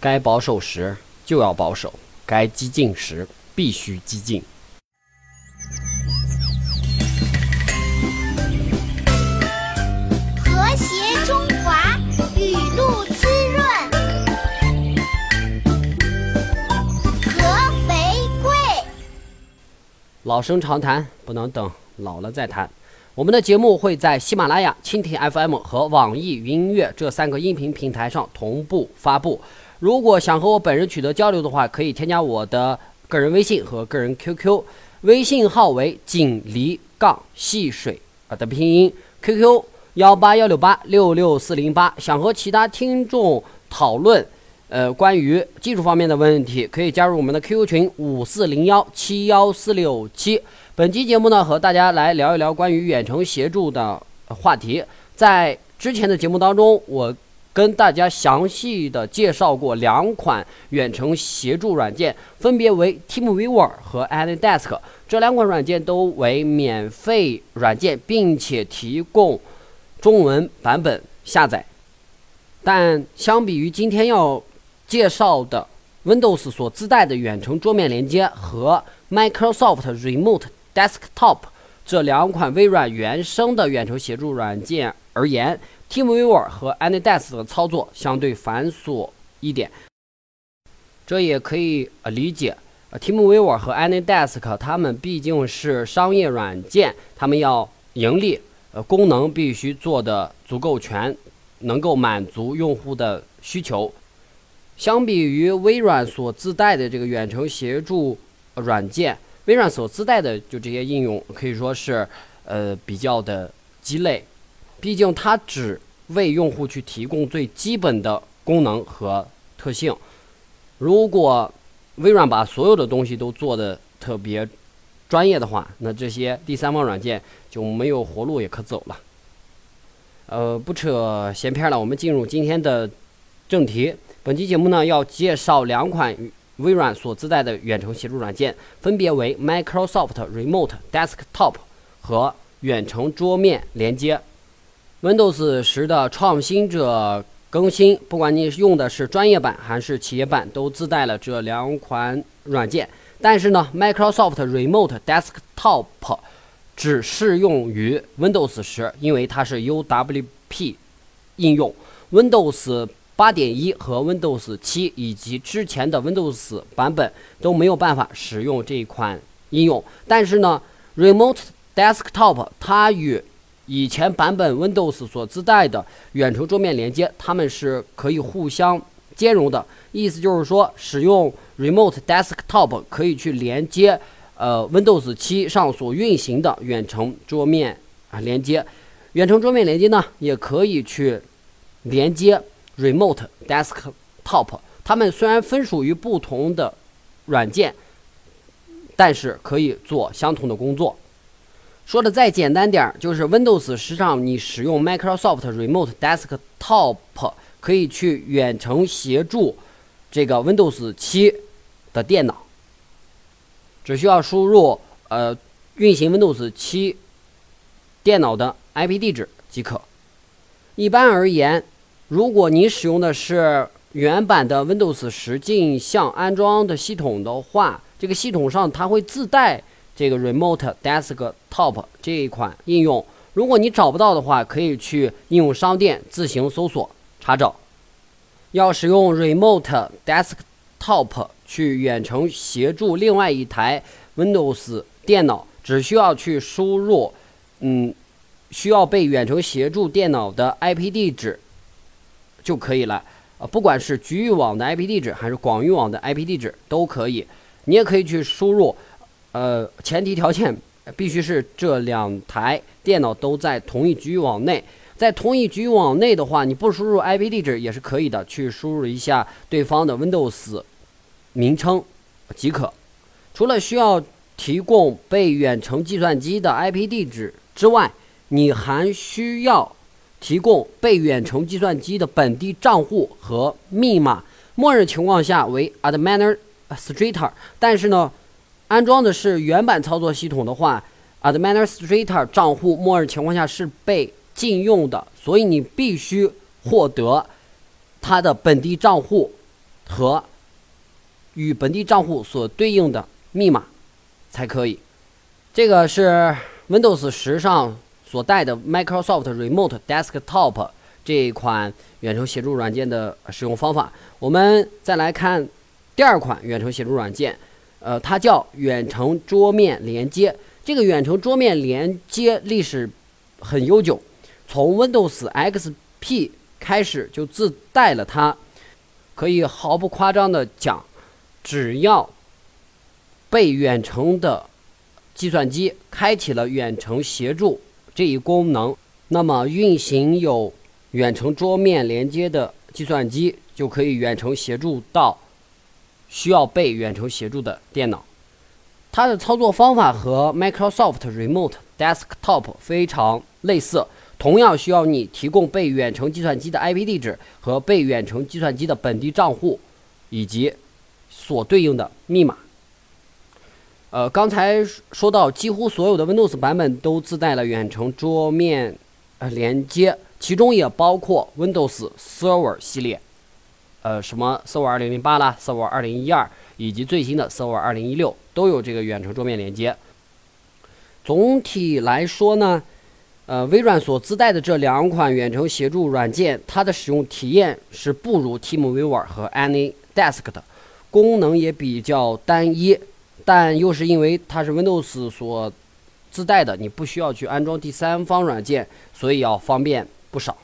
该保守时就要保守，该激进时必须激进。和谐中华，雨露滋润。和玫瑰。老生常谈，不能等老了再谈。我们的节目会在喜马拉雅、蜻蜓 FM 和网易云音乐这三个音频平台上同步发布。如果想和我本人取得交流的话，可以添加我的个人微信和个人 QQ，微信号为锦鲤杠戏水啊的拼音，QQ 幺八幺六八六六四零八。想和其他听众讨论。呃，关于技术方面的问题，可以加入我们的 QQ 群五四零幺七幺四六七。本期节目呢，和大家来聊一聊关于远程协助的话题。在之前的节目当中，我跟大家详细的介绍过两款远程协助软件，分别为 TeamViewer 和 AnyDesk。这两款软件都为免费软件，并且提供中文版本下载。但相比于今天要介绍的 Windows 所自带的远程桌面连接和 Microsoft Remote Desktop 这两款微软原生的远程协助软件而言，TeamViewer 和 AnyDesk 的操作相对繁琐一点。这也可以呃理解，呃，TeamViewer 和 AnyDesk 它们毕竟是商业软件，它们要盈利，呃，功能必须做的足够全，能够满足用户的需求。相比于微软所自带的这个远程协助软件，微软所自带的就这些应用可以说是呃比较的鸡肋，毕竟它只为用户去提供最基本的功能和特性。如果微软把所有的东西都做的特别专业的话，那这些第三方软件就没有活路也可走了。呃，不扯闲篇了，我们进入今天的正题。本期节目呢，要介绍两款微软所自带的远程协助软件，分别为 Microsoft Remote Desktop 和远程桌面连接。Windows 十的创新者更新，不管你用的是专业版还是企业版，都自带了这两款软件。但是呢，Microsoft Remote Desktop 只适用于 Windows 十，因为它是 UWP 应用，Windows。八点一和 Windows 七以及之前的 Windows 版本都没有办法使用这一款应用，但是呢，Remote Desktop 它与以前版本 Windows 所自带的远程桌面连接，它们是可以互相兼容的。意思就是说，使用 Remote Desktop 可以去连接呃 Windows 七上所运行的远程桌面啊连接，远程桌面连接呢也可以去连接。Remote Desktop，它们虽然分属于不同的软件，但是可以做相同的工作。说的再简单点儿，就是 Windows 十上你使用 Microsoft Remote Desktop 可以去远程协助这个 Windows 七的电脑，只需要输入呃运行 Windows 七电脑的 IP 地址即可。一般而言。如果你使用的是原版的 Windows 十镜像安装的系统的话，这个系统上它会自带这个 Remote Desktop 这一款应用。如果你找不到的话，可以去应用商店自行搜索查找。要使用 Remote Desktop 去远程协助另外一台 Windows 电脑，只需要去输入，嗯，需要被远程协助电脑的 IP 地址。就可以了，啊，不管是局域网的 IP 地址还是广域网的 IP 地址都可以，你也可以去输入，呃，前提条件必须是这两台电脑都在同一局域网内，在同一局域网内的话，你不输入 IP 地址也是可以的，去输入一下对方的 Windows 名称即可。除了需要提供被远程计算机的 IP 地址之外，你还需要。提供被远程计算机的本地账户和密码，默认情况下为 Administrator。但是呢，安装的是原版操作系统的话，Administrator 账户默认情况下是被禁用的，所以你必须获得它的本地账户和与本地账户所对应的密码才可以。这个是 Windows 十上所带的 Microsoft Remote Desktop 这一款远程协助软件的使用方法。我们再来看第二款远程协助软件，呃，它叫远程桌面连接。这个远程桌面连接历史很悠久，从 Windows XP 开始就自带了它。可以毫不夸张的讲，只要被远程的计算机开启了远程协助这一功能，那么运行有远程桌面连接的计算机就可以远程协助到需要被远程协助的电脑。它的操作方法和 Microsoft Remote Desktop 非常类似，同样需要你提供被远程计算机的 IP 地址和被远程计算机的本地账户，以及所对应的密码。呃，刚才说到，几乎所有的 Windows 版本都自带了远程桌面呃连接，其中也包括 Windows Server 系列，呃，什么 Server 2008啦，Server 2012，以及最新的 Server 2016都有这个远程桌面连接。总体来说呢，呃，微软所自带的这两款远程协助软件，它的使用体验是不如 TeamViewer 和 AnyDesk 的，功能也比较单一。但又是因为它是 Windows 所自带的，你不需要去安装第三方软件，所以要方便不少。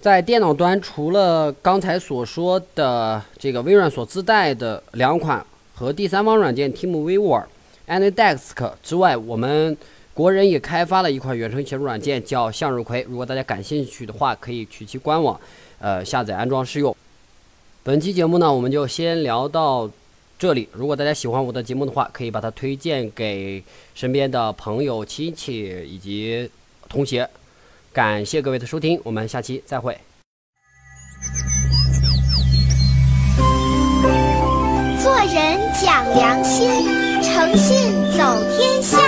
在电脑端，除了刚才所说的这个微软所自带的两款和第三方软件 TeamViewer、AnyDesk 之外，我们国人也开发了一款远程协助软件，叫向日葵。如果大家感兴趣的话，可以去其官网，呃，下载安装试用。本期节目呢，我们就先聊到。这里，如果大家喜欢我的节目的话，可以把它推荐给身边的朋友、亲戚以及同学。感谢各位的收听，我们下期再会。做人讲良心，诚信走天下。